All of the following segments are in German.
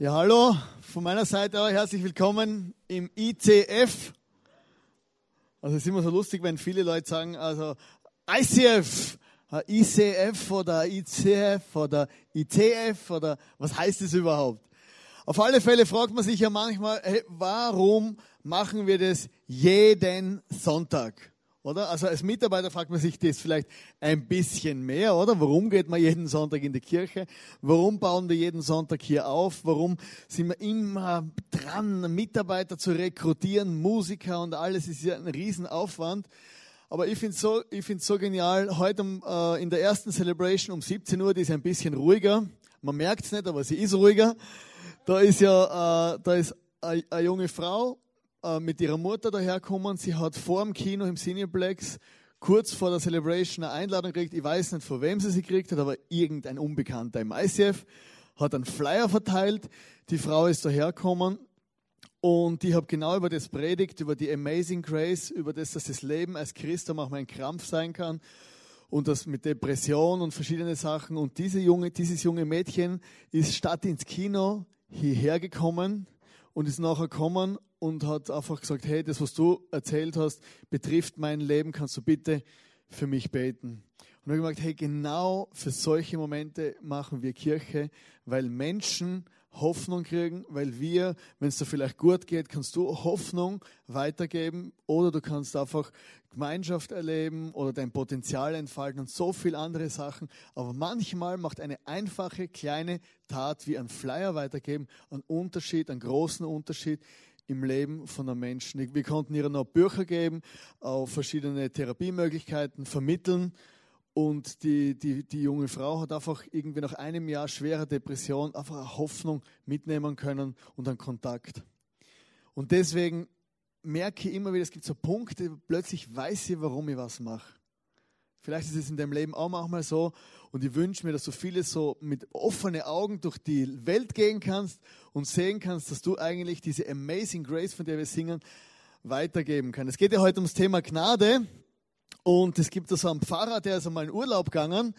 Ja, hallo, von meiner Seite auch herzlich willkommen im ICF. Also es ist immer so lustig, wenn viele Leute sagen, also ICF, ICF oder ICF oder ITF oder was heißt es überhaupt? Auf alle Fälle fragt man sich ja manchmal, hey, warum machen wir das jeden Sonntag? Oder? Also als Mitarbeiter fragt man sich das vielleicht ein bisschen mehr, oder? Warum geht man jeden Sonntag in die Kirche? Warum bauen wir jeden Sonntag hier auf? Warum sind wir immer dran, Mitarbeiter zu rekrutieren, Musiker und alles ist ja ein Riesenaufwand. Aber ich finde es so, ich find's so genial. Heute äh, in der ersten Celebration um 17 Uhr, die ist ein bisschen ruhiger. Man merkt es nicht, aber sie ist ruhiger. Da ist ja, äh, da ist eine junge Frau äh, mit ihrer Mutter daherkommen. Sie hat vor dem Kino im Cineplex kurz vor der Celebration eine Einladung gekriegt. Ich weiß nicht, von wem sie sie gekriegt hat, aber irgendein Unbekannter im ICF hat einen Flyer verteilt. Die Frau ist daherkommen und ich habe genau über das predigt, über die Amazing Grace, über das, dass das Leben als Christ auch manchmal ein Krampf sein kann und das mit Depression und verschiedene Sachen. Und diese junge, dieses junge Mädchen ist statt ins Kino hierher gekommen und ist nachher gekommen und hat einfach gesagt, hey, das, was du erzählt hast, betrifft mein Leben, kannst du bitte für mich beten. Und ich habe gesagt, hey, genau für solche Momente machen wir Kirche, weil Menschen Hoffnung kriegen, weil wir, wenn es dir vielleicht gut geht, kannst du Hoffnung weitergeben oder du kannst einfach Gemeinschaft erleben oder dein Potenzial entfalten und so viele andere Sachen. Aber manchmal macht eine einfache kleine Tat wie ein Flyer weitergeben einen Unterschied, einen großen Unterschied im Leben von einem Menschen. Wir konnten ihr noch Bücher geben, auch verschiedene Therapiemöglichkeiten vermitteln und die, die, die junge Frau hat einfach irgendwie nach einem Jahr schwerer Depression einfach eine Hoffnung mitnehmen können und einen Kontakt. Und deswegen merke ich immer wieder, es gibt so Punkte, plötzlich weiß ich, warum ich was mache. Vielleicht ist es in deinem Leben auch manchmal so. Und ich wünsche mir, dass du vieles so mit offenen Augen durch die Welt gehen kannst und sehen kannst, dass du eigentlich diese Amazing Grace, von der wir singen, weitergeben kannst. Es geht ja heute ums Thema Gnade. Und es gibt da so einen Pfarrer, der ist einmal in Urlaub gegangen.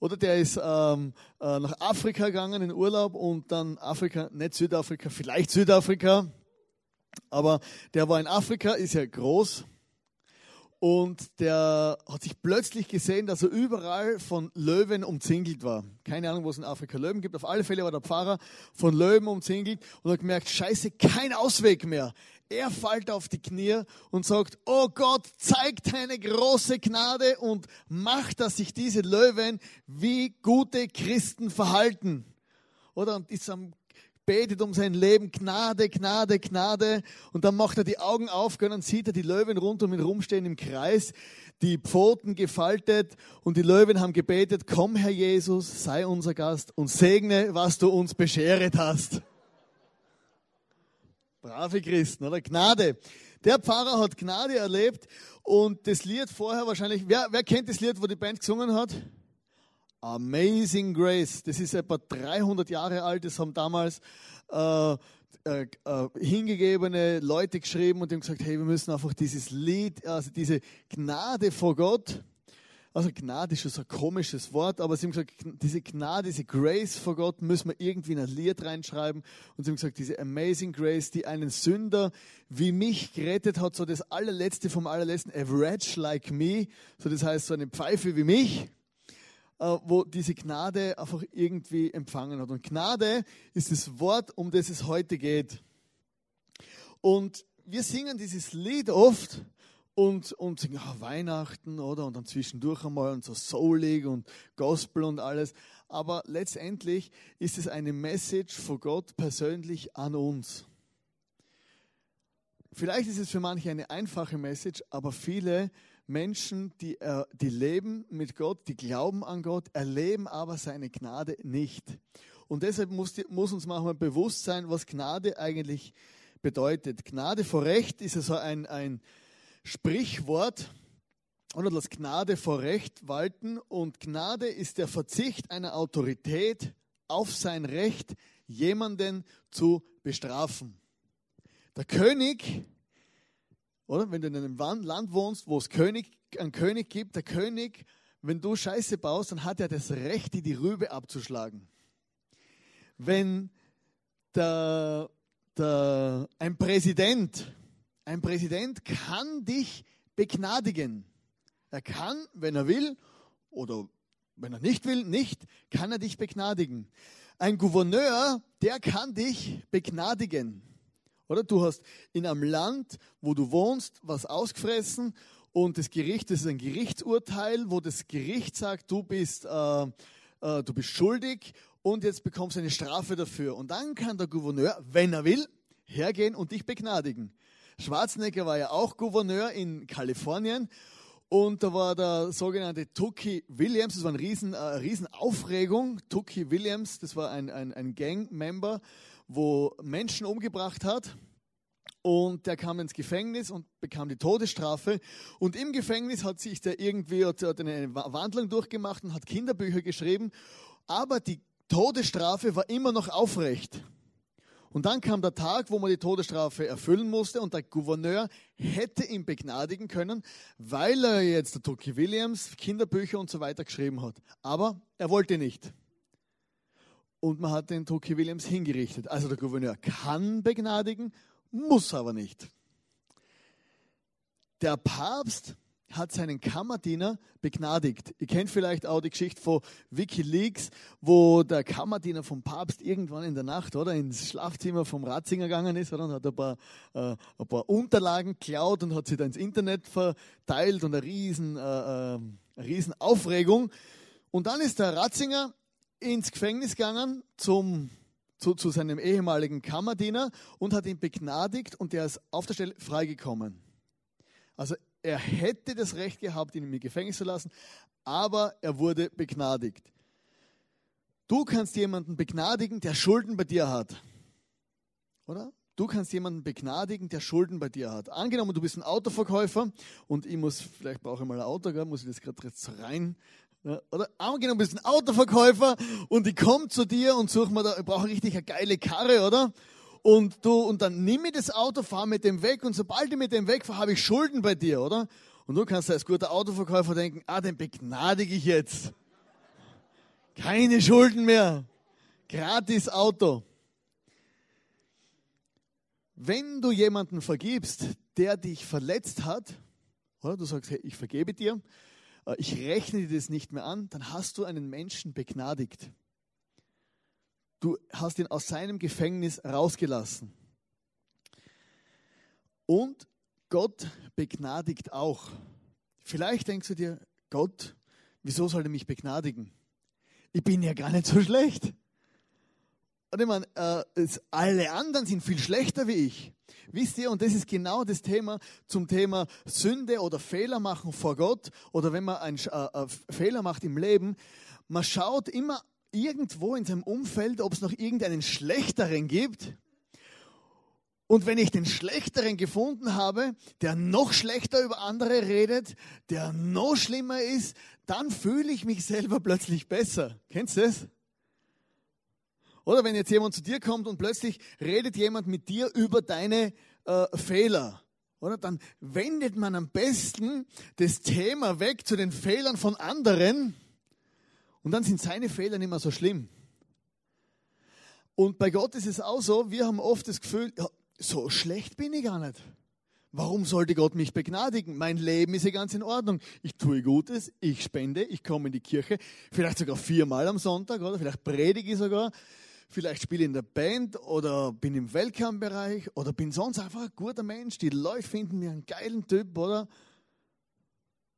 Oder der ist ähm, äh, nach Afrika gegangen in Urlaub und dann Afrika, nicht Südafrika, vielleicht Südafrika, aber der war in Afrika, ist ja groß und der hat sich plötzlich gesehen, dass er überall von Löwen umzingelt war. Keine Ahnung, wo es in Afrika Löwen gibt. Auf alle Fälle war der Pfarrer von Löwen umzingelt und hat gemerkt, scheiße, kein Ausweg mehr. Er fällt auf die Knie und sagt, oh Gott, zeig deine große Gnade und mach, dass sich diese Löwen wie gute Christen verhalten. Oder? Und ist am betet um sein Leben, Gnade, Gnade, Gnade. Und dann macht er die Augen auf und dann sieht er die Löwen rund um ihn rumstehen im Kreis, die Pfoten gefaltet und die Löwen haben gebetet, komm Herr Jesus, sei unser Gast und segne, was du uns bescheret hast. Brave Christen, oder? Gnade. Der Pfarrer hat Gnade erlebt und das Lied vorher wahrscheinlich, wer, wer kennt das Lied, wo die Band gesungen hat? Amazing Grace. Das ist etwa 300 Jahre alt. Das haben damals äh, äh, äh, hingegebene Leute geschrieben und haben gesagt, hey, wir müssen einfach dieses Lied, also diese Gnade vor Gott, also Gnade ist schon so ein komisches Wort, aber sie haben gesagt, diese Gnade, diese Grace vor Gott müssen wir irgendwie in ein Lied reinschreiben. Und sie haben gesagt, diese Amazing Grace, die einen Sünder wie mich gerettet hat, so das allerletzte vom allerletzten, a wretch like me, so das heißt so eine Pfeife wie mich, wo diese Gnade einfach irgendwie empfangen hat. Und Gnade ist das Wort, um das es heute geht. Und wir singen dieses Lied oft, und, und singen ach, Weihnachten, oder? Und dann zwischendurch einmal und so Soulig und Gospel und alles. Aber letztendlich ist es eine Message von Gott persönlich an uns. Vielleicht ist es für manche eine einfache Message, aber viele Menschen, die, äh, die leben mit Gott, die glauben an Gott, erleben aber seine Gnade nicht. Und deshalb muss, die, muss uns manchmal bewusst sein, was Gnade eigentlich bedeutet. Gnade vor Recht ist also ein, ein, Sprichwort oder das Gnade vor Recht walten und Gnade ist der Verzicht einer Autorität auf sein Recht, jemanden zu bestrafen. Der König, oder wenn du in einem Land wohnst, wo es König, einen König gibt, der König, wenn du Scheiße baust, dann hat er das Recht, dir die Rübe abzuschlagen. Wenn der, der, ein Präsident, ein Präsident kann dich begnadigen. Er kann, wenn er will, oder wenn er nicht will, nicht, kann er dich begnadigen. Ein Gouverneur, der kann dich begnadigen. Oder du hast in einem Land, wo du wohnst, was ausgefressen und das Gericht, das ist ein Gerichtsurteil, wo das Gericht sagt, du bist, äh, äh, du bist schuldig und jetzt bekommst du eine Strafe dafür. Und dann kann der Gouverneur, wenn er will, hergehen und dich begnadigen. Schwarzenegger war ja auch Gouverneur in Kalifornien und da war der sogenannte Tucky Williams, das war eine riesen, äh, Riesenaufregung. Tucky Williams, das war ein, ein, ein Gang-Member, wo Menschen umgebracht hat. Und der kam ins Gefängnis und bekam die Todesstrafe. Und im Gefängnis hat sich der irgendwie eine Wandlung durchgemacht und hat Kinderbücher geschrieben. Aber die Todesstrafe war immer noch aufrecht. Und dann kam der Tag, wo man die Todesstrafe erfüllen musste und der Gouverneur hätte ihn begnadigen können, weil er jetzt der Tokyo Williams Kinderbücher und so weiter geschrieben hat. Aber er wollte nicht. Und man hat den Tokyo Williams hingerichtet. Also der Gouverneur kann begnadigen, muss aber nicht. Der Papst hat seinen Kammerdiener begnadigt. Ihr kennt vielleicht auch die Geschichte von Wikileaks, wo der Kammerdiener vom Papst irgendwann in der Nacht oder ins Schlafzimmer vom Ratzinger gegangen ist oder, und hat ein paar, äh, ein paar Unterlagen klaut und hat sie dann ins Internet verteilt und eine riesen, äh, äh, eine riesen Aufregung. Und dann ist der Ratzinger ins Gefängnis gegangen zum zu, zu seinem ehemaligen Kammerdiener und hat ihn begnadigt und der ist auf der Stelle freigekommen. Also er hätte das Recht gehabt, ihn im Gefängnis zu lassen, aber er wurde begnadigt. Du kannst jemanden begnadigen, der Schulden bei dir hat. Oder? Du kannst jemanden begnadigen, der Schulden bei dir hat. Angenommen, du bist ein Autoverkäufer und ich muss, vielleicht brauche ich mal ein Auto, muss ich das gerade jetzt rein. Oder angenommen, du bist ein Autoverkäufer und ich komme zu dir und suche mir da, ich brauche richtig eine geile Karre, oder? und du, und dann nimm mir das Auto, fahr mit dem weg und sobald ich mit dem wegfahre, habe ich Schulden bei dir, oder? Und du kannst als guter Autoverkäufer denken, ah, den begnadige ich jetzt. Keine Schulden mehr. Gratis Auto. Wenn du jemanden vergibst, der dich verletzt hat, oder du sagst, hey, ich vergebe dir, ich rechne dir das nicht mehr an, dann hast du einen Menschen begnadigt. Du hast ihn aus seinem Gefängnis rausgelassen. Und Gott begnadigt auch. Vielleicht denkst du dir, Gott, wieso soll er mich begnadigen? Ich bin ja gar nicht so schlecht. Ich meine, äh, alle anderen sind viel schlechter wie ich. Wisst ihr, und das ist genau das Thema zum Thema Sünde oder Fehler machen vor Gott oder wenn man einen äh, äh, Fehler macht im Leben. Man schaut immer irgendwo in seinem Umfeld, ob es noch irgendeinen schlechteren gibt. Und wenn ich den schlechteren gefunden habe, der noch schlechter über andere redet, der noch schlimmer ist, dann fühle ich mich selber plötzlich besser. Kennst du das? Oder wenn jetzt jemand zu dir kommt und plötzlich redet jemand mit dir über deine äh, Fehler. Oder dann wendet man am besten das Thema weg zu den Fehlern von anderen und dann sind seine Fehler nicht mehr so schlimm. Und bei Gott ist es auch so, wir haben oft das Gefühl, ja, so schlecht bin ich gar nicht. Warum sollte Gott mich begnadigen? Mein Leben ist ja ganz in Ordnung. Ich tue Gutes, ich spende, ich komme in die Kirche, vielleicht sogar viermal am Sonntag, oder vielleicht predige ich sogar, vielleicht spiele ich in der Band oder bin im Weltkampfbereich oder bin sonst einfach ein guter Mensch. Die Leute finden mir einen geilen Typ, oder?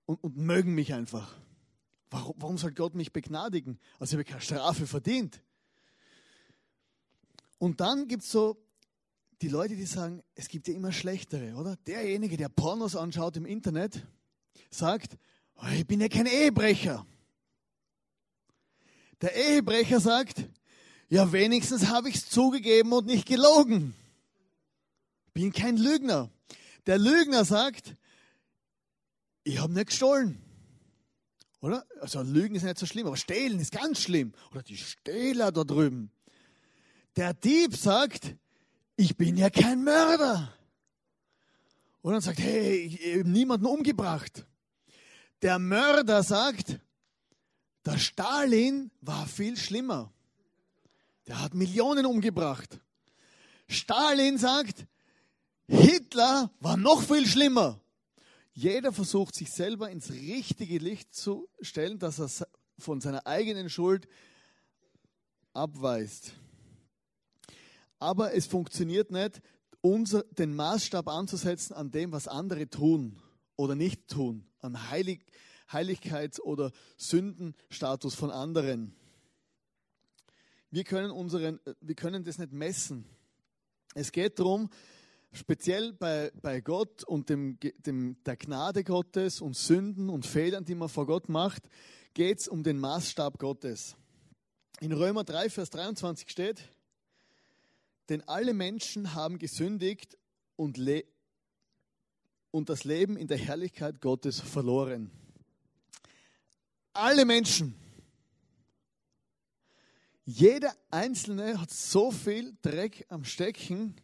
Und, und mögen mich einfach. Warum, warum soll Gott mich begnadigen? Also ich habe keine Strafe verdient. Und dann gibt es so die Leute, die sagen, es gibt ja immer schlechtere, oder? Derjenige, der Pornos anschaut im Internet, sagt, oh, ich bin ja kein Ehebrecher. Der Ehebrecher sagt, ja wenigstens habe ich es zugegeben und nicht gelogen. Bin kein Lügner. Der Lügner sagt, ich habe nicht gestohlen. Oder? Also Lügen ist nicht so schlimm, aber Stehlen ist ganz schlimm. Oder die Stehler da drüben. Der Dieb sagt, ich bin ja kein Mörder. Und dann sagt, hey, ich habe niemanden umgebracht. Der Mörder sagt, der Stalin war viel schlimmer. Der hat Millionen umgebracht. Stalin sagt, Hitler war noch viel schlimmer. Jeder versucht sich selber ins richtige Licht zu stellen, dass er von seiner eigenen Schuld abweist. Aber es funktioniert nicht, unser, den Maßstab anzusetzen an dem, was andere tun oder nicht tun, an Heilig, Heiligkeits- oder Sündenstatus von anderen. Wir können, unseren, wir können das nicht messen. Es geht darum, speziell bei, bei Gott und dem, dem, der Gnade Gottes und Sünden und Fehlern, die man vor Gott macht, geht es um den Maßstab Gottes. In Römer 3, Vers 23 steht, denn alle Menschen haben gesündigt und, le und das Leben in der Herrlichkeit Gottes verloren. Alle Menschen. Jeder Einzelne hat so viel Dreck am Stecken,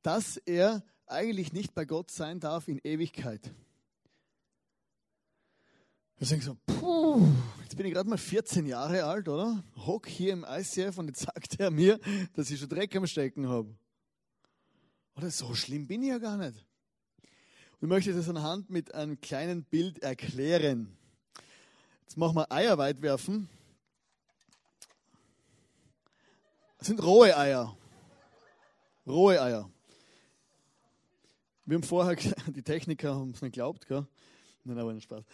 dass er eigentlich nicht bei Gott sein darf in Ewigkeit. Wir denken so, puh, jetzt bin ich gerade mal 14 Jahre alt, oder? Hock hier im ICF und jetzt sagt er mir, dass ich schon Dreck am Stecken habe. Oder so schlimm bin ich ja gar nicht. Ich möchte das anhand mit einem kleinen Bild erklären. Jetzt machen wir Eier weit werfen. Das sind rohe Eier. Rohe Eier. Wir haben vorher, die Techniker haben es nicht geglaubt, gell? Nein, aber nicht Spaß.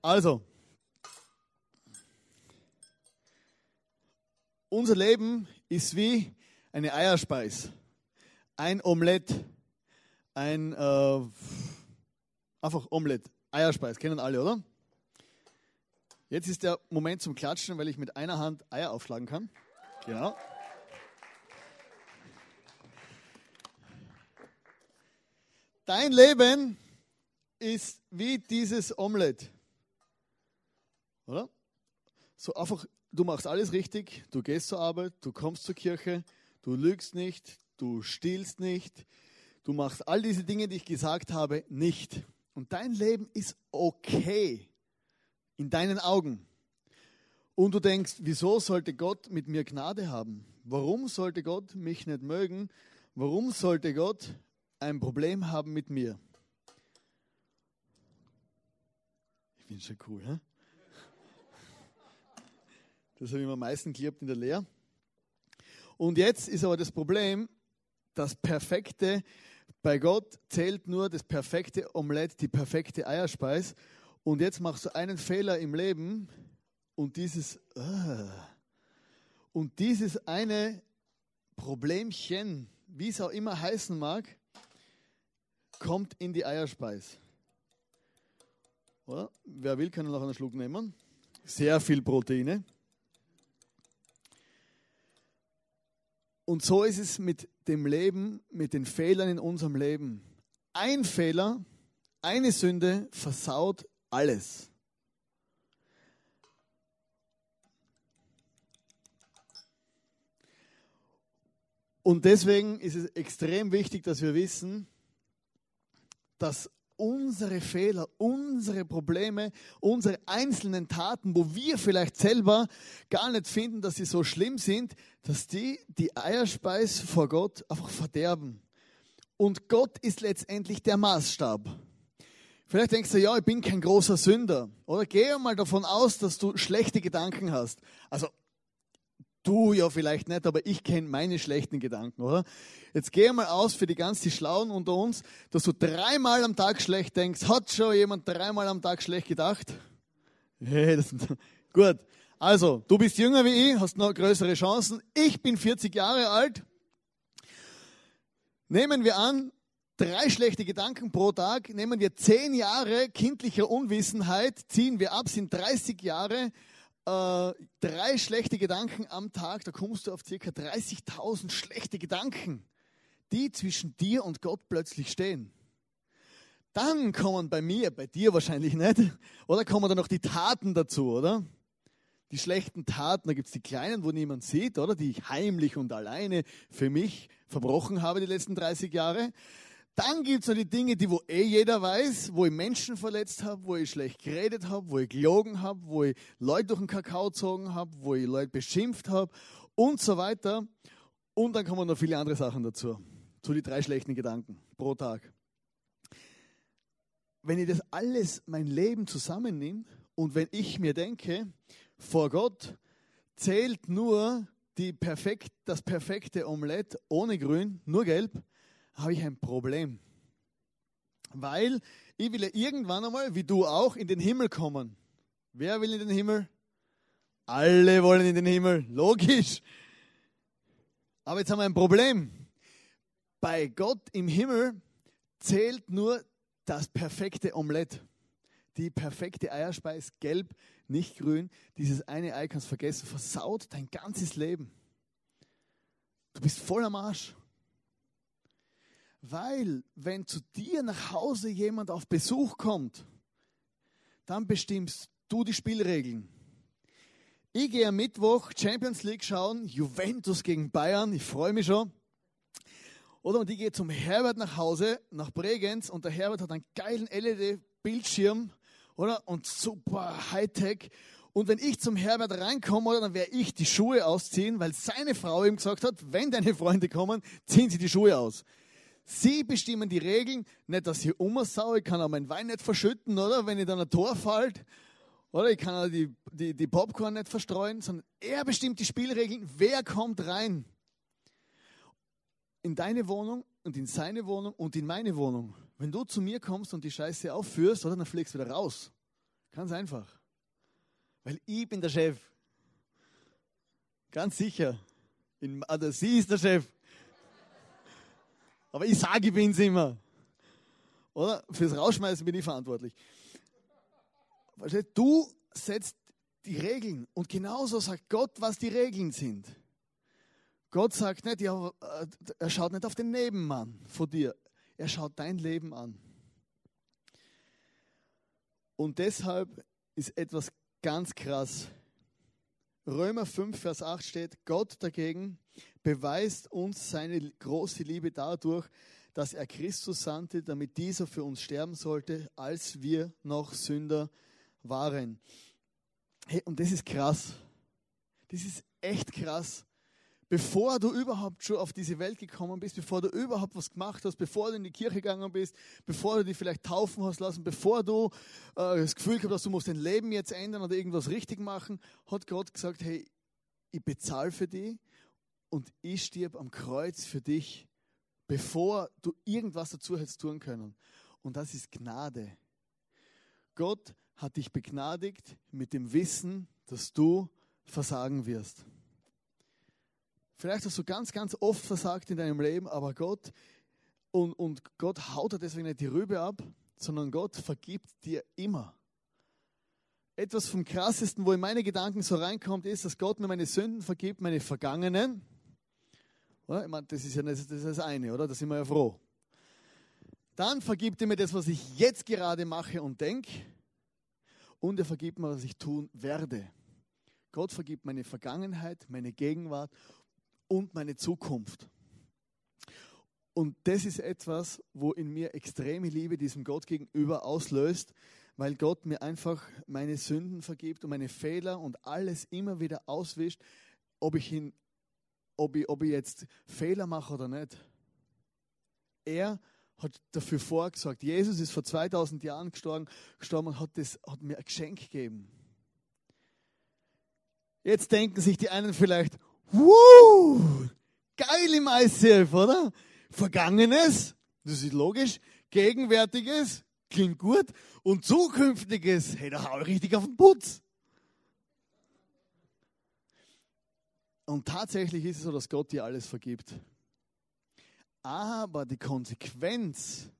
Also, unser Leben ist wie eine Eierspeis, ein Omelett, ein äh, einfach Omelett, Eierspeis, kennen alle, oder? Jetzt ist der Moment zum Klatschen, weil ich mit einer Hand Eier aufschlagen kann. Genau. Dein Leben ist wie dieses Omelett. Oder? So einfach, du machst alles richtig, du gehst zur Arbeit, du kommst zur Kirche, du lügst nicht, du stiehlst nicht, du machst all diese Dinge, die ich gesagt habe, nicht. Und dein Leben ist okay in deinen Augen. Und du denkst, wieso sollte Gott mit mir Gnade haben? Warum sollte Gott mich nicht mögen? Warum sollte Gott ein Problem haben mit mir. Ich finde schon cool, hä? Das habe ich mir am meisten geliebt in der Lehre. Und jetzt ist aber das Problem, das perfekte, bei Gott zählt nur das perfekte Omelett, die perfekte Eierspeis. Und jetzt machst du einen Fehler im Leben und dieses, uh, und dieses eine Problemchen, wie es auch immer heißen mag, kommt in die Eierspeis. Oder? Wer will, kann noch einen Schluck nehmen. Sehr viel Proteine. Und so ist es mit dem Leben, mit den Fehlern in unserem Leben. Ein Fehler, eine Sünde versaut alles. Und deswegen ist es extrem wichtig, dass wir wissen, dass unsere Fehler, unsere Probleme, unsere einzelnen Taten, wo wir vielleicht selber gar nicht finden, dass sie so schlimm sind, dass die die Eierspeis vor Gott einfach verderben. Und Gott ist letztendlich der Maßstab. Vielleicht denkst du, ja, ich bin kein großer Sünder. Oder gehe mal davon aus, dass du schlechte Gedanken hast. Also Du ja vielleicht nicht, aber ich kenne meine schlechten Gedanken, oder? Jetzt geh mal aus für die ganz die Schlauen unter uns, dass du dreimal am Tag schlecht denkst. Hat schon jemand dreimal am Tag schlecht gedacht? Hey, das, gut. Also, du bist jünger wie ich, hast noch größere Chancen. Ich bin 40 Jahre alt. Nehmen wir an, drei schlechte Gedanken pro Tag, nehmen wir zehn Jahre kindlicher Unwissenheit, ziehen wir ab, sind 30 Jahre äh, drei schlechte Gedanken am Tag, da kommst du auf ca. 30.000 schlechte Gedanken, die zwischen dir und Gott plötzlich stehen. Dann kommen bei mir, bei dir wahrscheinlich nicht, oder kommen dann noch die Taten dazu, oder? Die schlechten Taten, da gibt es die kleinen, wo niemand sieht, oder? Die ich heimlich und alleine für mich verbrochen habe die letzten 30 Jahre. Dann gibt es noch die Dinge, die wo eh jeder weiß, wo ich Menschen verletzt habe, wo ich schlecht geredet habe, wo ich gelogen habe, wo ich Leute durch den Kakao gezogen habe, wo ich Leute beschimpft habe und so weiter. Und dann kommen noch viele andere Sachen dazu. Zu die drei schlechten Gedanken pro Tag. Wenn ich das alles, mein Leben zusammennehme und wenn ich mir denke, vor Gott zählt nur die perfekt, das perfekte Omelett ohne Grün, nur Gelb, habe ich ein Problem. Weil ich will ja irgendwann einmal, wie du auch, in den Himmel kommen. Wer will in den Himmel? Alle wollen in den Himmel, logisch. Aber jetzt haben wir ein Problem. Bei Gott im Himmel zählt nur das perfekte Omelett. Die perfekte Eierspeis, gelb, nicht grün. Dieses eine Ei kannst vergessen, versaut dein ganzes Leben. Du bist voll am Arsch. Weil, wenn zu dir nach Hause jemand auf Besuch kommt, dann bestimmst du die Spielregeln. Ich gehe am Mittwoch Champions League schauen, Juventus gegen Bayern, ich freue mich schon. Oder und ich gehe zum Herbert nach Hause, nach Bregenz, und der Herbert hat einen geilen LED-Bildschirm, oder? Und super Hightech. Und wenn ich zum Herbert reinkomme, oder, dann werde ich die Schuhe ausziehen, weil seine Frau ihm gesagt hat, wenn deine Freunde kommen, ziehen sie die Schuhe aus. Sie bestimmen die Regeln, nicht, dass ich umsau, ich kann auch meinen Wein nicht verschütten, oder? Wenn ich dann ein Tor fällt, oder? Ich kann auch die, die, die Popcorn nicht verstreuen, sondern er bestimmt die Spielregeln, wer kommt rein. In deine Wohnung und in seine Wohnung und in meine Wohnung. Wenn du zu mir kommst und die Scheiße aufführst, oder, dann fliegst du wieder raus. Ganz einfach. Weil ich bin der Chef. Ganz sicher. In, also sie ist der Chef. Aber ich sage, ich bin's immer. Oder? Fürs Rausschmeißen bin ich verantwortlich. Du setzt die Regeln und genauso sagt Gott, was die Regeln sind. Gott sagt nicht, äh, er schaut nicht auf den Nebenmann von dir, er schaut dein Leben an. Und deshalb ist etwas ganz krass. Römer 5, Vers 8 steht, Gott dagegen beweist uns seine große Liebe dadurch, dass er Christus sandte, damit dieser für uns sterben sollte, als wir noch Sünder waren. Hey, und das ist krass. Das ist echt krass. Bevor du überhaupt schon auf diese Welt gekommen bist, bevor du überhaupt was gemacht hast, bevor du in die Kirche gegangen bist, bevor du dich vielleicht taufen hast lassen, bevor du äh, das Gefühl gehabt hast, du musst dein Leben jetzt ändern oder irgendwas richtig machen, hat Gott gesagt, hey, ich bezahle für dich und ich stirb am Kreuz für dich, bevor du irgendwas dazu hättest tun können. Und das ist Gnade. Gott hat dich begnadigt mit dem Wissen, dass du versagen wirst. Vielleicht hast du ganz, ganz oft versagt in deinem Leben, aber Gott, und, und Gott haut dir deswegen nicht die Rübe ab, sondern Gott vergibt dir immer. Etwas vom Krassesten, wo in meine Gedanken so reinkommt, ist, dass Gott mir meine Sünden vergibt, meine vergangenen, oder? Ich meine, das ist ja das, ist das eine, oder? Da sind wir ja froh. Dann vergibt er mir das, was ich jetzt gerade mache und denke. Und er vergibt mir, was ich tun werde. Gott vergibt meine Vergangenheit, meine Gegenwart und meine Zukunft. Und das ist etwas, wo in mir extreme Liebe diesem Gott gegenüber auslöst, weil Gott mir einfach meine Sünden vergibt und meine Fehler und alles immer wieder auswischt, ob ich ihn ob ich, ob ich jetzt Fehler mache oder nicht. Er hat dafür vorgesorgt. Jesus ist vor 2000 Jahren gestorben, gestorben und hat, das, hat mir ein Geschenk gegeben. Jetzt denken sich die einen vielleicht, wuh, geil im ICF, oder? Vergangenes, das ist logisch, Gegenwärtiges, klingt gut, und Zukünftiges, hey, da hau ich richtig auf den Putz. Und tatsächlich ist es so, dass Gott dir alles vergibt. Aber die Konsequenz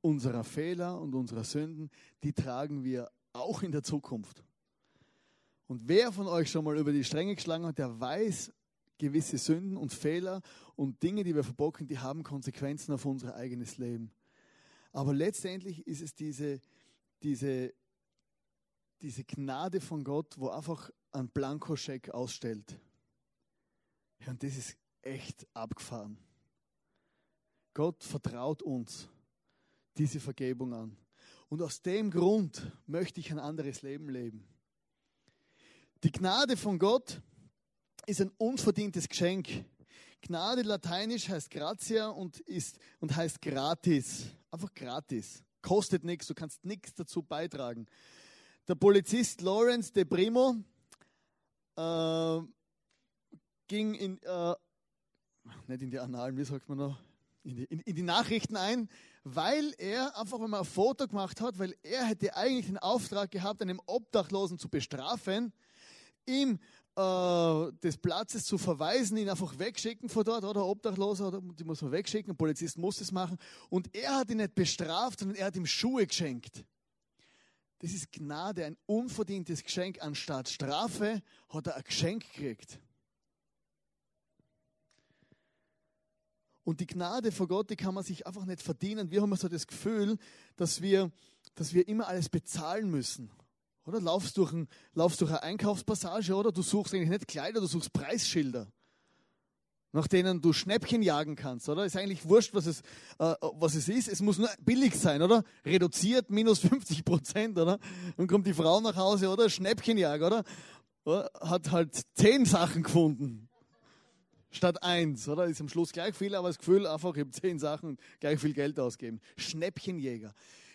unserer Fehler und unserer Sünden, die tragen wir auch in der Zukunft. Und wer von euch schon mal über die Stränge geschlagen hat, der weiß, gewisse Sünden und Fehler und Dinge, die wir verbocken, die haben Konsequenzen auf unser eigenes Leben. Aber letztendlich ist es diese, diese, diese Gnade von Gott, wo einfach ein Blankoscheck ausstellt. Ja, und das ist echt abgefahren. Gott vertraut uns diese Vergebung an. Und aus dem Grund möchte ich ein anderes Leben leben. Die Gnade von Gott ist ein unverdientes Geschenk. Gnade lateinisch heißt gratia und, ist, und heißt gratis. Einfach gratis. Kostet nichts, du kannst nichts dazu beitragen. Der Polizist Lawrence de Primo äh, ging in, äh, nicht in die Annalen, wie sagt man noch, in die, in, in die Nachrichten ein, weil er einfach mal ein Foto gemacht hat, weil er hätte eigentlich den Auftrag gehabt, einen Obdachlosen zu bestrafen, ihm des Platzes zu verweisen, ihn einfach wegschicken von dort, oder Obdachloser, oder, die muss man wegschicken, ein Polizist muss das machen. Und er hat ihn nicht bestraft, sondern er hat ihm Schuhe geschenkt. Das ist Gnade, ein unverdientes Geschenk. Anstatt Strafe hat er ein Geschenk gekriegt. Und die Gnade vor Gott, die kann man sich einfach nicht verdienen. Wir haben so das Gefühl, dass wir, dass wir immer alles bezahlen müssen. Oder laufst durch, ein, laufst durch eine Einkaufspassage, oder? Du suchst eigentlich nicht Kleider, du suchst Preisschilder, nach denen du Schnäppchen jagen kannst, oder? Ist eigentlich wurscht, was es, äh, was es ist. Es muss nur billig sein, oder? Reduziert minus 50 Prozent, oder? Dann kommt die Frau nach Hause, oder? Schnäppchenjagd, oder? Hat halt zehn Sachen gefunden. Statt eins, oder? Ist am Schluss gleich viel, aber das Gefühl, einfach, ich habe zehn Sachen gleich viel Geld ausgeben. Schnäppchenjäger.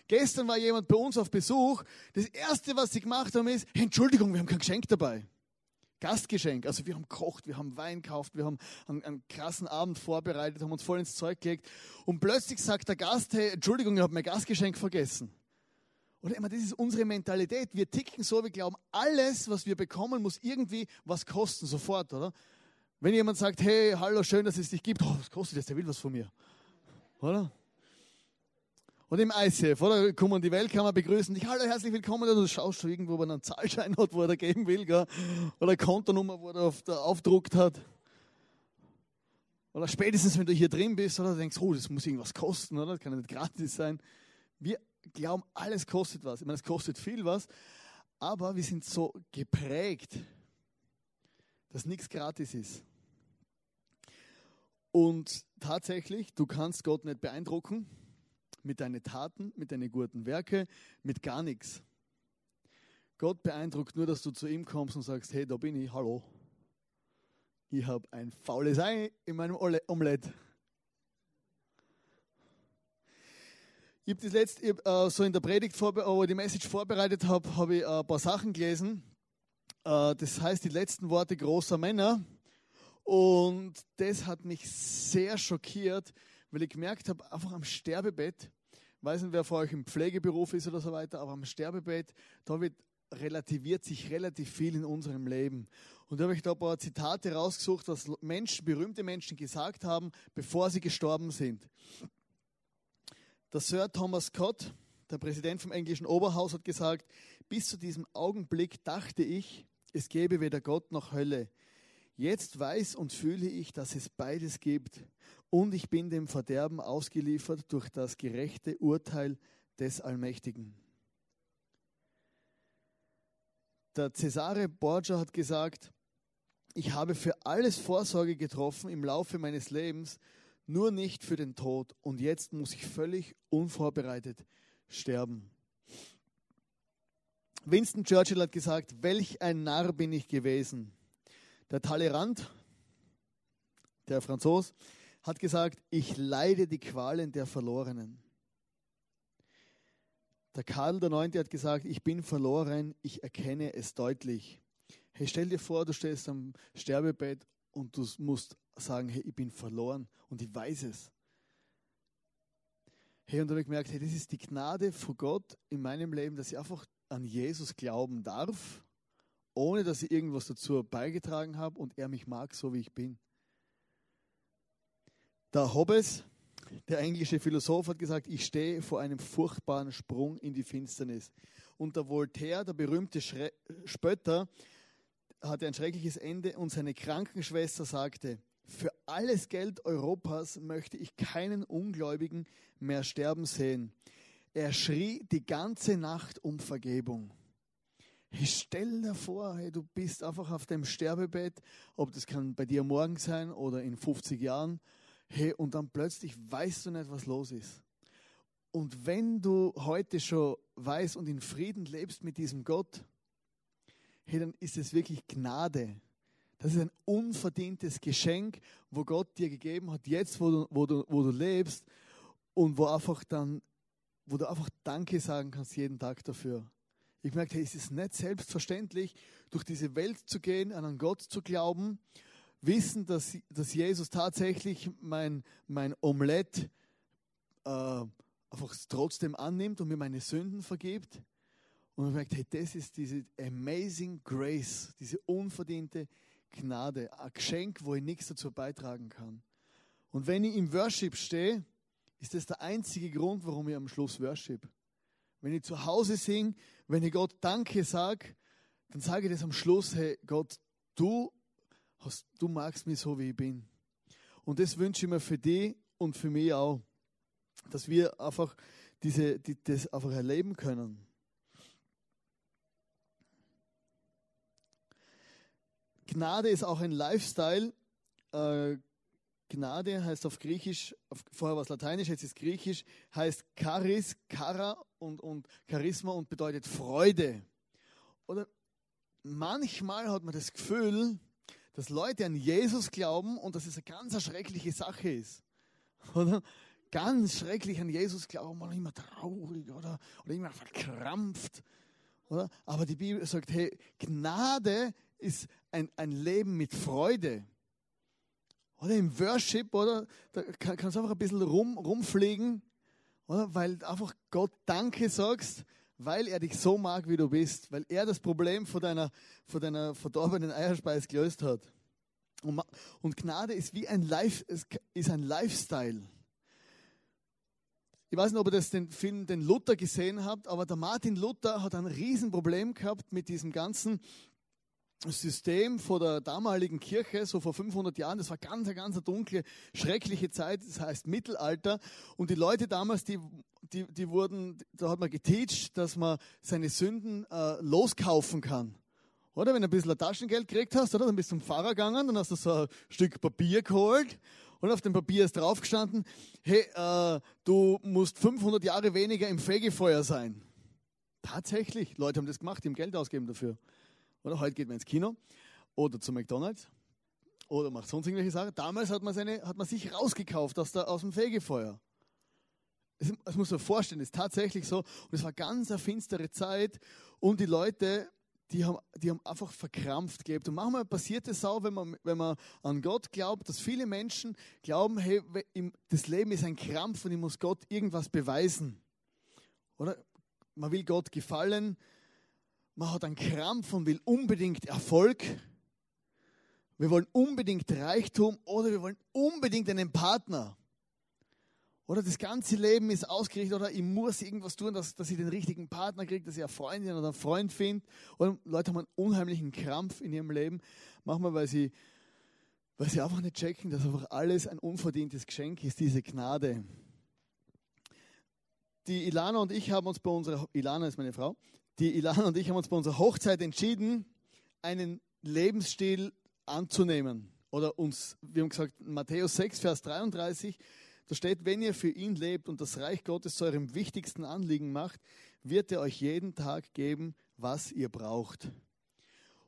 Gestern war jemand bei uns auf Besuch. Das erste, was sie gemacht haben, ist, Entschuldigung, wir haben kein Geschenk dabei. Gastgeschenk. Also wir haben gekocht, wir haben Wein gekauft, wir haben einen, einen, krassen Abend vorbereitet, haben uns voll ins Zeug gelegt. Und plötzlich sagt der Gast, hey, Entschuldigung, ich habe mein Gastgeschenk vergessen. Oder immer, das ist unsere Mentalität. Wir ticken so, wir glauben, alles, was wir bekommen, muss irgendwie was kosten, sofort, oder? Wenn jemand sagt, hey, hallo, schön, dass es dich gibt, oh, was kostet das, der will was von mir. Oder? Und im ICF, oder? Kommen die Weltkammer begrüßen dich, hallo, herzlich willkommen. Oder du schaust schon irgendwo, wo man einen Zahlschein hat, wo er da geben will, gell? oder eine Kontonummer, wo er auf der aufdruckt hat. Oder spätestens, wenn du hier drin bist, oder denkst, oh, das muss irgendwas kosten, oder? Das kann ja nicht gratis sein. Wir glauben, alles kostet was. Ich meine, es kostet viel was, aber wir sind so geprägt, dass nichts gratis ist. Und tatsächlich, du kannst Gott nicht beeindrucken mit deinen Taten, mit deinen guten Werken, mit gar nichts. Gott beeindruckt nur, dass du zu ihm kommst und sagst, hey, da bin ich, hallo. Ich habe ein faules Ei in meinem Omelette. Ich habe das letzte, ich hab, äh, so in der Predigt, wo ich die Message vorbereitet habe, habe ich äh, ein paar Sachen gelesen. Äh, das heißt, die letzten Worte großer Männer. Und das hat mich sehr schockiert, weil ich gemerkt habe, einfach am Sterbebett, weiß nicht, wer von euch im Pflegeberuf ist oder so weiter, aber am Sterbebett, da wird relativiert sich relativ viel in unserem Leben. Und da habe ich da ein paar Zitate rausgesucht, was Menschen, berühmte Menschen gesagt haben, bevor sie gestorben sind. Der Sir Thomas Scott, der Präsident vom englischen Oberhaus, hat gesagt, bis zu diesem Augenblick dachte ich, es gäbe weder Gott noch Hölle. Jetzt weiß und fühle ich, dass es beides gibt und ich bin dem Verderben ausgeliefert durch das gerechte Urteil des Allmächtigen. Der Cesare Borgia hat gesagt, ich habe für alles Vorsorge getroffen im Laufe meines Lebens, nur nicht für den Tod. Und jetzt muss ich völlig unvorbereitet sterben. Winston Churchill hat gesagt, welch ein Narr bin ich gewesen. Der Talleyrand, der Franzos, hat gesagt, ich leide die Qualen der Verlorenen. Der Karl IX. hat gesagt, ich bin verloren, ich erkenne es deutlich. Hey, stell dir vor, du stehst am Sterbebett und du musst sagen, hey, ich bin verloren und ich weiß es. Hey, und da habe ich gemerkt, hey, das ist die Gnade von Gott in meinem Leben, dass ich einfach an Jesus glauben darf, ohne dass ich irgendwas dazu beigetragen habe und er mich mag, so wie ich bin. Der Hobbes, der englische Philosoph, hat gesagt, ich stehe vor einem furchtbaren Sprung in die Finsternis. Und der Voltaire, der berühmte Schre Spötter, hatte ein schreckliches Ende und seine Krankenschwester sagte, für alles Geld Europas möchte ich keinen Ungläubigen mehr sterben sehen. Er schrie die ganze Nacht um Vergebung. Ich stell dir vor, hey, du bist einfach auf dem Sterbebett, ob das kann bei dir morgen sein oder in 50 Jahren, Hey, und dann plötzlich weißt du nicht, was los ist. Und wenn du heute schon weißt und in Frieden lebst mit diesem Gott, hey, dann ist es wirklich Gnade, Das ist ein unverdientes Geschenk, wo Gott dir gegeben hat, jetzt, wo du, wo du, wo du lebst und wo einfach dann, wo du einfach Danke sagen kannst jeden Tag dafür. Ich merke, hey, es ist nicht selbstverständlich, durch diese Welt zu gehen, an einen Gott zu glauben, wissen, dass, dass Jesus tatsächlich mein, mein Omelett äh, einfach trotzdem annimmt und mir meine Sünden vergibt. Und man merkt, hey, das ist diese amazing grace, diese unverdiente Gnade, ein Geschenk, wo ich nichts dazu beitragen kann. Und wenn ich im Worship stehe, ist das der einzige Grund, warum ich am Schluss worship. Wenn ich zu Hause singe, wenn ich Gott Danke sage, dann sage ich das am Schluss, hey Gott, du, hast, du magst mich so, wie ich bin. Und das wünsche ich mir für dich und für mich auch, dass wir einfach diese, die, das einfach erleben können. Gnade ist auch ein Lifestyle. Äh, Gnade heißt auf Griechisch, auf, vorher war es Lateinisch, jetzt ist Griechisch, heißt Charis, Chara und, und Charisma und bedeutet Freude. Oder manchmal hat man das Gefühl, dass Leute an Jesus glauben und dass es eine ganz schreckliche Sache ist. Oder? Ganz schrecklich an Jesus glauben, oder immer traurig oder, oder immer verkrampft. Oder? Aber die Bibel sagt, hey, Gnade ist ein, ein Leben mit Freude. Oder im Worship, oder? Da kannst du einfach ein bisschen rum, rumfliegen, oder? Weil einfach Gott Danke sagst, weil er dich so mag, wie du bist, weil er das Problem von deiner, von deiner verdorbenen Eierspeise gelöst hat. Und, und Gnade ist wie ein Life, ist ein Lifestyle. Ich weiß nicht, ob ihr das den Film den Luther gesehen habt, aber der Martin Luther hat ein Riesenproblem gehabt mit diesem ganzen System vor der damaligen Kirche, so vor 500 Jahren, das war ganz, ganz dunkle, schreckliche Zeit, das heißt Mittelalter. Und die Leute damals, die, die, die wurden, da hat man geteacht, dass man seine Sünden äh, loskaufen kann. Oder wenn du ein bisschen Taschengeld gekriegt hast, oder, dann bist du zum Pfarrer gegangen, dann hast du so ein Stück Papier geholt und auf dem Papier ist draufgestanden, hey, äh, du musst 500 Jahre weniger im Fegefeuer sein. Tatsächlich, Leute haben das gemacht, die haben Geld ausgegeben dafür. Oder heute geht man ins Kino oder zu McDonalds oder macht sonst irgendwelche Sachen. Damals hat man, seine, hat man sich rausgekauft aus, der, aus dem Fegefeuer. Das, das muss man vorstellen, das ist tatsächlich so. Und es war ganz eine finstere Zeit und die Leute, die haben, die haben einfach verkrampft gelebt. Und manchmal passiert es auch, wenn man, wenn man an Gott glaubt, dass viele Menschen glauben, hey, das Leben ist ein Krampf und ich muss Gott irgendwas beweisen. Oder man will Gott gefallen, man hat einen Krampf und will unbedingt Erfolg. Wir wollen unbedingt Reichtum oder wir wollen unbedingt einen Partner. Oder das ganze Leben ist ausgerichtet oder ich muss irgendwas tun, dass, dass ich den richtigen Partner kriege, dass ich eine Freundin oder einen Freund finde. Oder Leute haben einen unheimlichen Krampf in ihrem Leben. Manchmal, weil sie, weil sie einfach nicht checken, dass einfach alles ein unverdientes Geschenk ist, diese Gnade. Die Ilana und ich haben uns bei unserer, Ilana ist meine Frau, die Ilana und ich haben uns bei unserer Hochzeit entschieden, einen Lebensstil anzunehmen. Oder uns, wir haben gesagt, Matthäus 6, Vers 33, da steht, wenn ihr für ihn lebt und das Reich Gottes zu eurem wichtigsten Anliegen macht, wird er euch jeden Tag geben, was ihr braucht.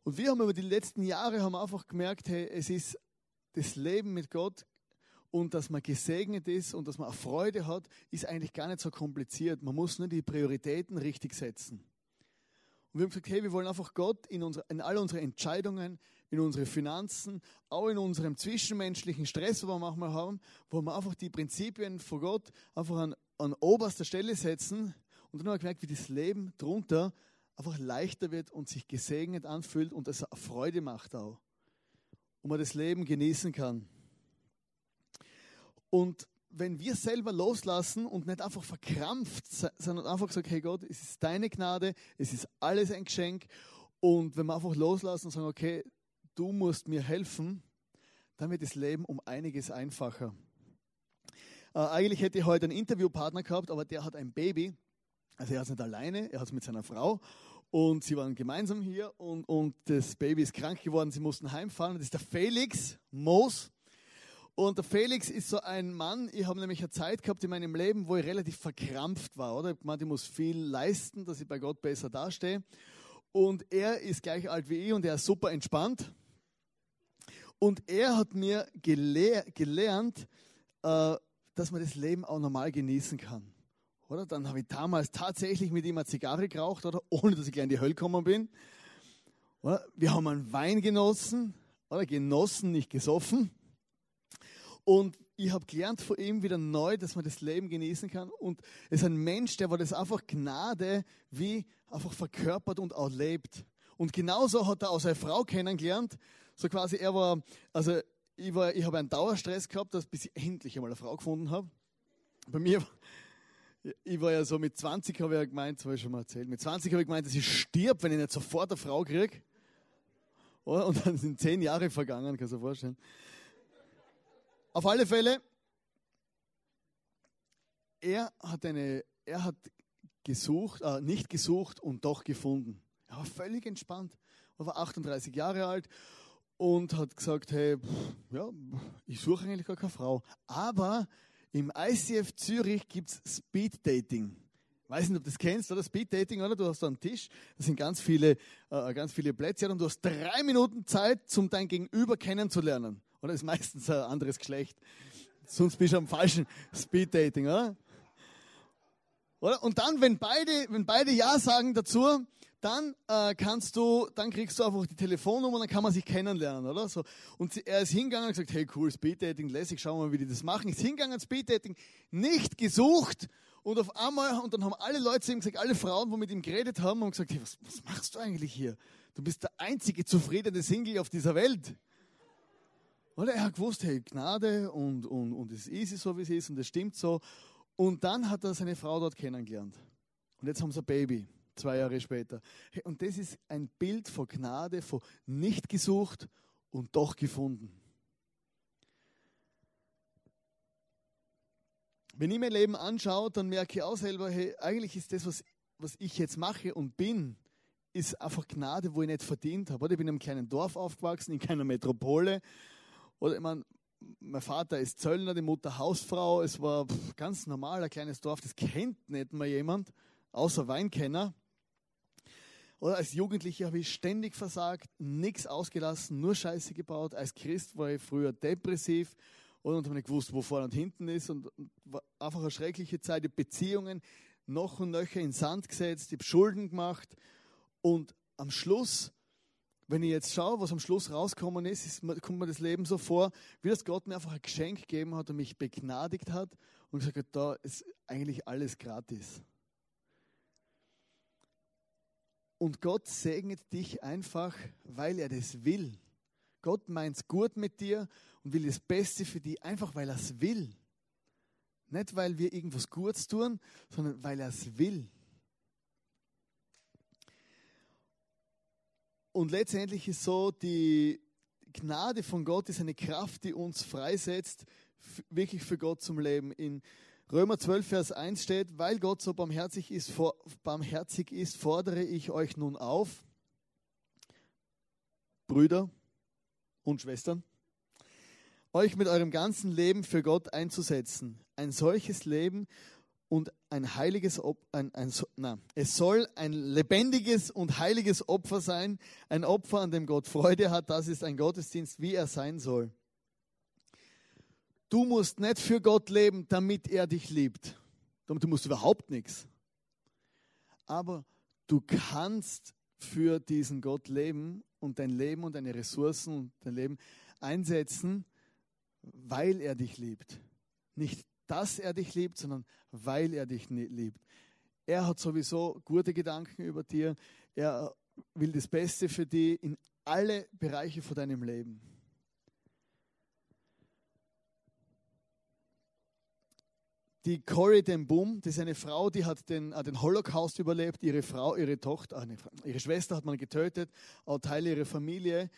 Und wir haben über die letzten Jahre haben einfach gemerkt, hey, es ist das Leben mit Gott und dass man gesegnet ist und dass man Freude hat, ist eigentlich gar nicht so kompliziert. Man muss nur die Prioritäten richtig setzen. Und wir haben gesagt, hey, wir wollen einfach Gott in, unsere, in all unsere Entscheidungen, in unsere Finanzen, auch in unserem zwischenmenschlichen Stress, wo wir manchmal haben, wo wir einfach die Prinzipien von Gott einfach an, an oberster Stelle setzen. Und dann haben wir gemerkt, wie das Leben drunter einfach leichter wird und sich gesegnet anfühlt und es Freude macht auch. Und man das Leben genießen kann. Und wenn wir selber loslassen und nicht einfach verkrampft, sondern einfach sagen, hey Gott, es ist deine Gnade, es ist alles ein Geschenk. Und wenn wir einfach loslassen und sagen, okay, du musst mir helfen, dann wird das Leben um einiges einfacher. Äh, eigentlich hätte ich heute einen Interviewpartner gehabt, aber der hat ein Baby. Also er hat es nicht alleine, er hat es mit seiner Frau. Und sie waren gemeinsam hier und, und das Baby ist krank geworden, sie mussten heimfahren. Das ist der Felix Moos. Und der Felix ist so ein Mann, ich habe nämlich eine Zeit gehabt in meinem Leben, wo ich relativ verkrampft war, oder? Ich meinte, ich muss viel leisten, dass ich bei Gott besser dastehe. Und er ist gleich alt wie ich und er ist super entspannt. Und er hat mir gelehr, gelernt, äh, dass man das Leben auch normal genießen kann. Oder? Dann habe ich damals tatsächlich mit ihm eine Zigarre geraucht, oder? ohne dass ich gleich in die Hölle gekommen bin. Oder? Wir haben einen Wein genossen, oder? genossen, nicht gesoffen. Und ich habe gelernt von ihm wieder neu, dass man das Leben genießen kann. Und er ist ein Mensch, der war das einfach Gnade wie einfach verkörpert und auch lebt. Und genauso hat er auch seine Frau kennengelernt. So quasi, er war, also ich, war, ich habe einen Dauerstress gehabt, dass bis ich endlich einmal eine Frau gefunden habe. Bei mir, ich war ja so mit 20 habe ich ja gemeint, das habe ich schon mal erzählt, mit 20 habe ich gemeint, dass ich stirb, wenn ich nicht sofort eine Frau kriege. Und dann sind zehn Jahre vergangen, kannst du dir vorstellen. Auf alle Fälle, er hat, eine, er hat gesucht, äh, nicht gesucht und doch gefunden. Er war völlig entspannt. Er war 38 Jahre alt und hat gesagt, hey, pff, ja, ich suche eigentlich gar keine Frau. Aber im ICF Zürich gibt es Speed Dating. Weiß nicht, ob du das kennst, oder? Speed Dating, oder? Du hast da einen Tisch, da sind ganz viele, äh, ganz viele Plätze und du hast drei Minuten Zeit, um dein Gegenüber kennenzulernen. Oder ist meistens ein anderes Geschlecht. Sonst bist du am falschen Speed Dating, oder? oder? Und dann, wenn beide, wenn beide Ja sagen dazu, dann äh, kannst du, dann kriegst du einfach die Telefonnummer, dann kann man sich kennenlernen, oder? So. Und er ist hingegangen und gesagt, hey cool, Speeddating, lässig, schauen wir mal, wie die das machen. Ist hingegangen, Speeddating, nicht gesucht und auf einmal, und dann haben alle Leute zu ihm gesagt, alle Frauen, die mit ihm geredet haben, haben gesagt, hey, was, was machst du eigentlich hier? Du bist der einzige zufriedene Single auf dieser Welt. Oder er hat gewusst, hey, Gnade und, und, und es ist easy so, wie es ist und es stimmt so. Und dann hat er seine Frau dort kennengelernt. Und jetzt haben sie ein Baby zwei Jahre später. Und das ist ein Bild von Gnade, von nicht gesucht und doch gefunden. Wenn ich mein Leben anschaue, dann merke ich auch selber, hey, eigentlich ist das, was, was ich jetzt mache und bin, ist einfach Gnade, wo ich nicht verdient habe. Ich bin in einem kleinen Dorf aufgewachsen, in keiner Metropole. Oder ich meine, mein Vater ist Zöllner, die Mutter Hausfrau. Es war ganz normal, ein kleines Dorf, das kennt nicht mal jemand, außer Weinkenner. Oder als Jugendlicher habe ich ständig versagt, nichts ausgelassen, nur Scheiße gebaut. Als Christ war ich früher depressiv und habe nicht gewusst, wo vorne und hinten ist. Und, und war einfach eine schreckliche Zeit. Habe Beziehungen noch und nöcher in Sand gesetzt, ich habe Schulden gemacht. Und am Schluss, wenn ich jetzt schaue, was am Schluss rausgekommen ist, ist kommt mir das Leben so vor, wie das Gott mir einfach ein Geschenk gegeben hat und mich begnadigt hat und gesagt hat, da ist eigentlich alles gratis. Und Gott segnet dich einfach, weil er das will. Gott meint es gut mit dir und will das Beste für dich, einfach weil er es will. Nicht, weil wir irgendwas Gutes tun, sondern weil er es will. Und letztendlich ist so, die Gnade von Gott ist eine Kraft, die uns freisetzt, wirklich für Gott zum Leben. In Römer 12, Vers 1 steht, weil Gott so barmherzig ist, for, barmherzig ist, fordere ich euch nun auf, Brüder und Schwestern, euch mit eurem ganzen Leben für Gott einzusetzen. Ein solches Leben und ein heiliges ein, ein, na, es soll ein lebendiges und heiliges Opfer sein, ein Opfer, an dem Gott Freude hat. Das ist ein Gottesdienst, wie er sein soll. Du musst nicht für Gott leben, damit er dich liebt. Damit du überhaupt nichts. Aber du kannst für diesen Gott leben und dein Leben und deine Ressourcen und dein Leben einsetzen, weil er dich liebt. Nicht, dass er dich liebt, sondern weil er dich liebt. Er hat sowieso gute Gedanken über dir. Er will das Beste für dich in alle Bereiche von deinem Leben. Die Corrie ten Boom, das ist eine Frau, die hat den, äh, den Holocaust überlebt. Ihre Frau, ihre Tochter, äh, ihre Schwester hat man getötet, auch Teile ihrer Familie.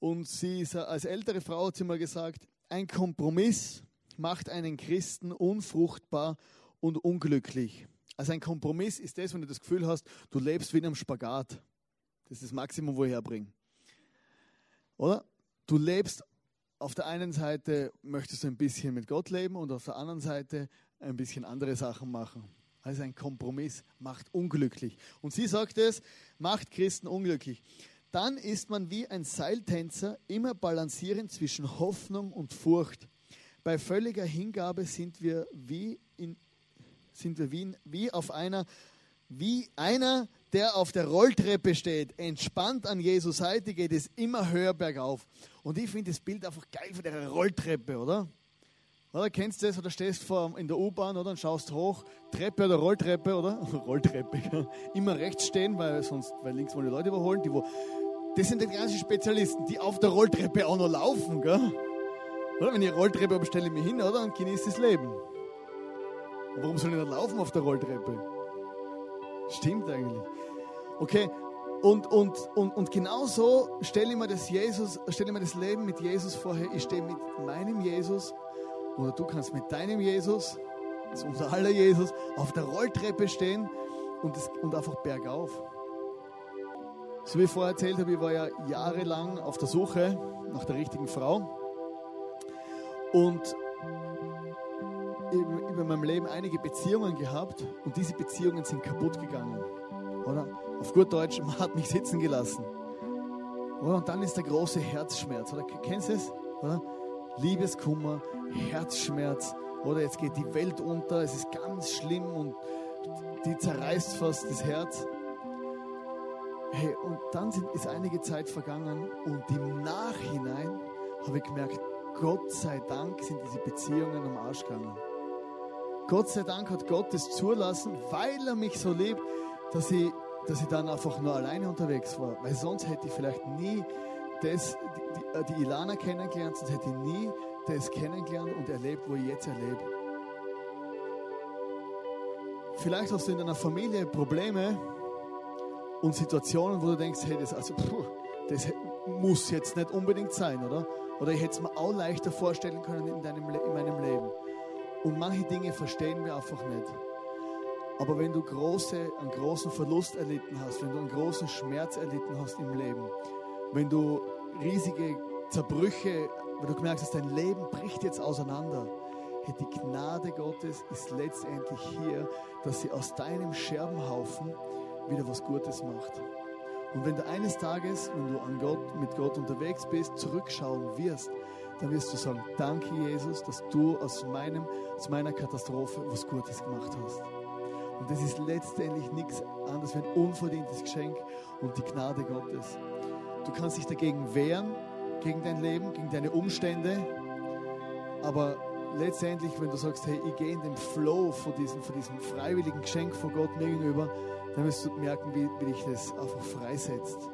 Und sie ist, äh, als ältere Frau hat sie mal gesagt, ein Kompromiss macht einen Christen unfruchtbar und unglücklich. Also ein Kompromiss ist das, wenn du das Gefühl hast, du lebst wie in einem Spagat. Das ist das Maximum, wo ich herbringe. Oder? Du lebst auf der einen Seite möchtest du ein bisschen mit Gott leben und auf der anderen Seite ein bisschen andere Sachen machen. Also ein Kompromiss macht unglücklich. Und sie sagt es, macht Christen unglücklich. Dann ist man wie ein Seiltänzer, immer balancierend zwischen Hoffnung und Furcht. Bei völliger Hingabe sind wir wie, in, sind wir wie, wie auf einer, wie einer, der auf der Rolltreppe steht, entspannt an Jesus Seite, geht es immer höher bergauf. Und ich finde das Bild einfach geil von der Rolltreppe, oder? Oder kennst du das? Oder stehst vor, in der U-Bahn oder und schaust hoch, Treppe oder Rolltreppe, oder? Rolltreppe. Immer rechts stehen, weil sonst, weil links wollen die Leute überholen. Die wo, das sind die ganzen Spezialisten, die auf der Rolltreppe auch noch laufen, gell? Oder? Wenn ich eine Rolltreppe habe, stelle ich mich hin, oder? Und genieße das Leben. Warum soll ich nicht laufen auf der Rolltreppe? Stimmt eigentlich. Okay, und, und, und, und genau so stelle ich mir das Jesus, stelle ich mir das Leben mit Jesus vorher. Ich stehe mit meinem Jesus oder du kannst mit deinem Jesus, das ist unser aller Jesus, auf der Rolltreppe stehen und, das, und einfach bergauf. So wie ich vorher erzählt habe, ich war ja jahrelang auf der Suche nach der richtigen Frau. Und in meinem Leben einige Beziehungen gehabt und diese Beziehungen sind kaputt gegangen. Oder? Auf gut Deutsch, man hat mich sitzen gelassen. Oder? Und dann ist der große Herzschmerz. Oder? Kennst du es? Oder? Liebeskummer, Herzschmerz. Oder jetzt geht die Welt unter, es ist ganz schlimm und die zerreißt fast das Herz. Hey, und dann sind, ist einige Zeit vergangen und im Nachhinein habe ich gemerkt, Gott sei Dank sind diese Beziehungen am Arsch gegangen. Gott sei Dank hat Gott es zulassen, weil er mich so liebt, dass ich, dass ich dann einfach nur alleine unterwegs war. Weil sonst hätte ich vielleicht nie das, die, die, Ilana kennengelernt, sonst hätte ich nie das kennengelernt und erlebt, wo ich jetzt erlebe. Vielleicht hast du in deiner Familie Probleme und Situationen, wo du denkst, hey, das, also, puh, das muss jetzt nicht unbedingt sein, oder? Oder ich hätte es mir auch leichter vorstellen können in, deinem, in meinem Leben. Und manche Dinge verstehen wir einfach nicht. Aber wenn du große, einen großen Verlust erlitten hast, wenn du einen großen Schmerz erlitten hast im Leben, wenn du riesige Zerbrüche, wenn du gemerkt hast, dein Leben bricht jetzt auseinander, hey, die Gnade Gottes ist letztendlich hier, dass sie aus deinem Scherbenhaufen wieder was Gutes macht. Und wenn du eines Tages, wenn du an Gott, mit Gott unterwegs bist, zurückschauen wirst, dann wirst du sagen, danke Jesus, dass du aus, meinem, aus meiner Katastrophe was Gutes gemacht hast. Und das ist letztendlich nichts anderes als ein unverdientes Geschenk und die Gnade Gottes. Du kannst dich dagegen wehren, gegen dein Leben, gegen deine Umstände, aber letztendlich, wenn du sagst, hey, ich gehe in den Flow von diesem, von diesem freiwilligen Geschenk von Gott mir gegenüber, dann wirst du merken, wie, wie dich das einfach freisetzt.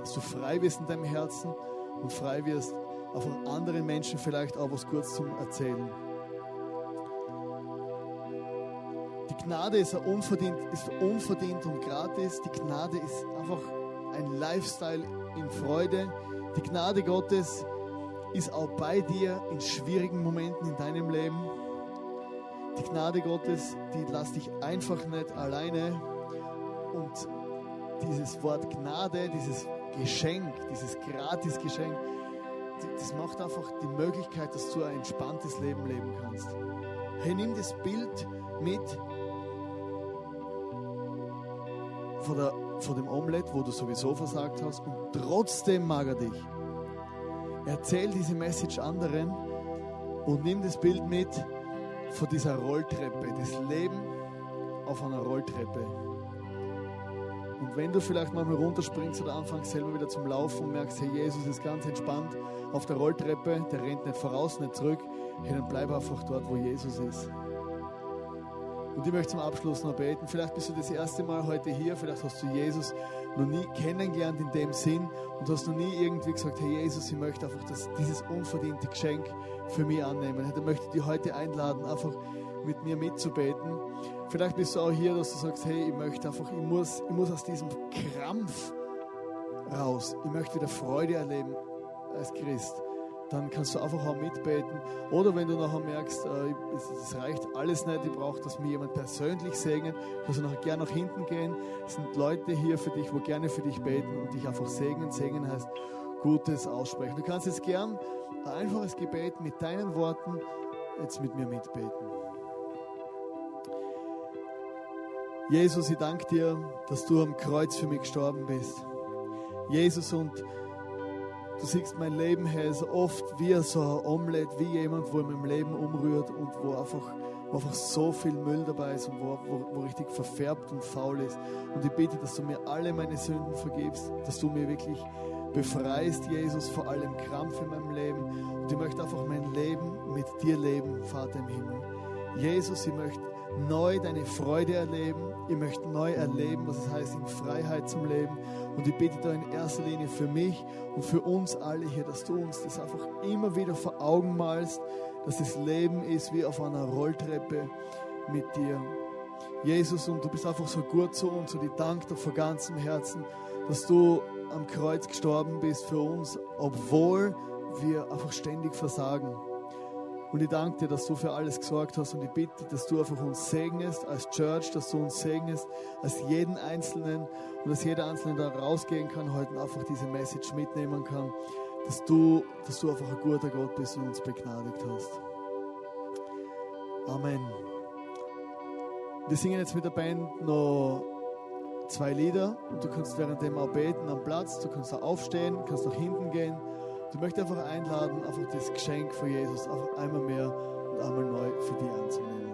Dass du frei wirst in deinem Herzen und frei wirst, auch von anderen Menschen vielleicht auch was kurz zum Erzählen. Die Gnade ist unverdient, ist unverdient und gratis. Die Gnade ist einfach ein Lifestyle in Freude. Die Gnade Gottes ist auch bei dir in schwierigen Momenten in deinem Leben. Die Gnade Gottes, die lässt dich einfach nicht alleine. Und dieses Wort Gnade, dieses Geschenk, dieses Gratisgeschenk, das macht einfach die Möglichkeit, dass du ein entspanntes Leben leben kannst. Hey, nimm das Bild mit von, der, von dem Omelette, wo du sowieso versagt hast und trotzdem mag er dich. Erzähl diese Message anderen und nimm das Bild mit von dieser Rolltreppe, das Leben auf einer Rolltreppe. Und wenn du vielleicht mal runterspringst oder anfängst selber wieder zum Laufen und merkst, hey, Jesus ist ganz entspannt auf der Rolltreppe, der rennt nicht voraus, nicht zurück, hey, dann bleib einfach dort, wo Jesus ist. Und ich möchte zum Abschluss noch beten. Vielleicht bist du das erste Mal heute hier, vielleicht hast du Jesus noch nie kennengelernt in dem Sinn und hast noch nie irgendwie gesagt, hey Jesus, ich möchte einfach das, dieses unverdiente Geschenk für mich annehmen. Ich möchte dich heute einladen, einfach mit mir mitzubeten. Vielleicht bist du auch hier, dass du sagst, hey, ich möchte einfach, ich muss, ich muss aus diesem Krampf raus. Ich möchte wieder Freude erleben als Christ. Dann kannst du einfach auch mitbeten. Oder wenn du nachher merkst, äh, es reicht alles nicht, ich brauche, dass mir jemand persönlich segnet, kannst du nachher gerne nach hinten gehen. Es sind Leute hier für dich, wo gerne für dich beten und dich einfach segnen. Segnen heißt Gutes aussprechen. Du kannst jetzt gern ein einfaches Gebet mit deinen Worten jetzt mit mir mitbeten. Jesus, ich danke dir, dass du am Kreuz für mich gestorben bist. Jesus, und du siehst mein Leben, Herr, so oft wie so ein Omelette, wie jemand, wo in meinem Leben umrührt und wo einfach, wo einfach so viel Müll dabei ist und wo, wo, wo richtig verfärbt und faul ist. Und ich bitte, dass du mir alle meine Sünden vergibst, dass du mir wirklich befreist, Jesus, vor allem Krampf in meinem Leben. Und ich möchte einfach mein Leben mit dir leben, Vater im Himmel. Jesus, ich möchte neu deine Freude erleben. Ich möchte neu erleben, was es heißt, in Freiheit zum Leben. Und ich bitte da in erster Linie für mich und für uns alle hier, dass du uns das einfach immer wieder vor Augen malst, dass das Leben ist wie auf einer Rolltreppe mit dir. Jesus, und du bist einfach so gut zu uns und ich danke dir von ganzem Herzen, dass du am Kreuz gestorben bist für uns, obwohl wir einfach ständig versagen. Und ich danke dir, dass du für alles gesorgt hast und ich bitte, dass du einfach uns segnest als Church, dass du uns segnest als jeden Einzelnen und dass jeder Einzelne da rausgehen kann, heute einfach diese Message mitnehmen kann, dass du, dass du einfach ein guter Gott bist und uns begnadigt hast. Amen. Wir singen jetzt mit der Band noch zwei Lieder und du kannst währenddem auch beten am Platz, du kannst auch aufstehen, kannst nach hinten gehen. Du möchtest einfach einladen, einfach das Geschenk von Jesus einfach einmal mehr und einmal neu für dich anzunehmen.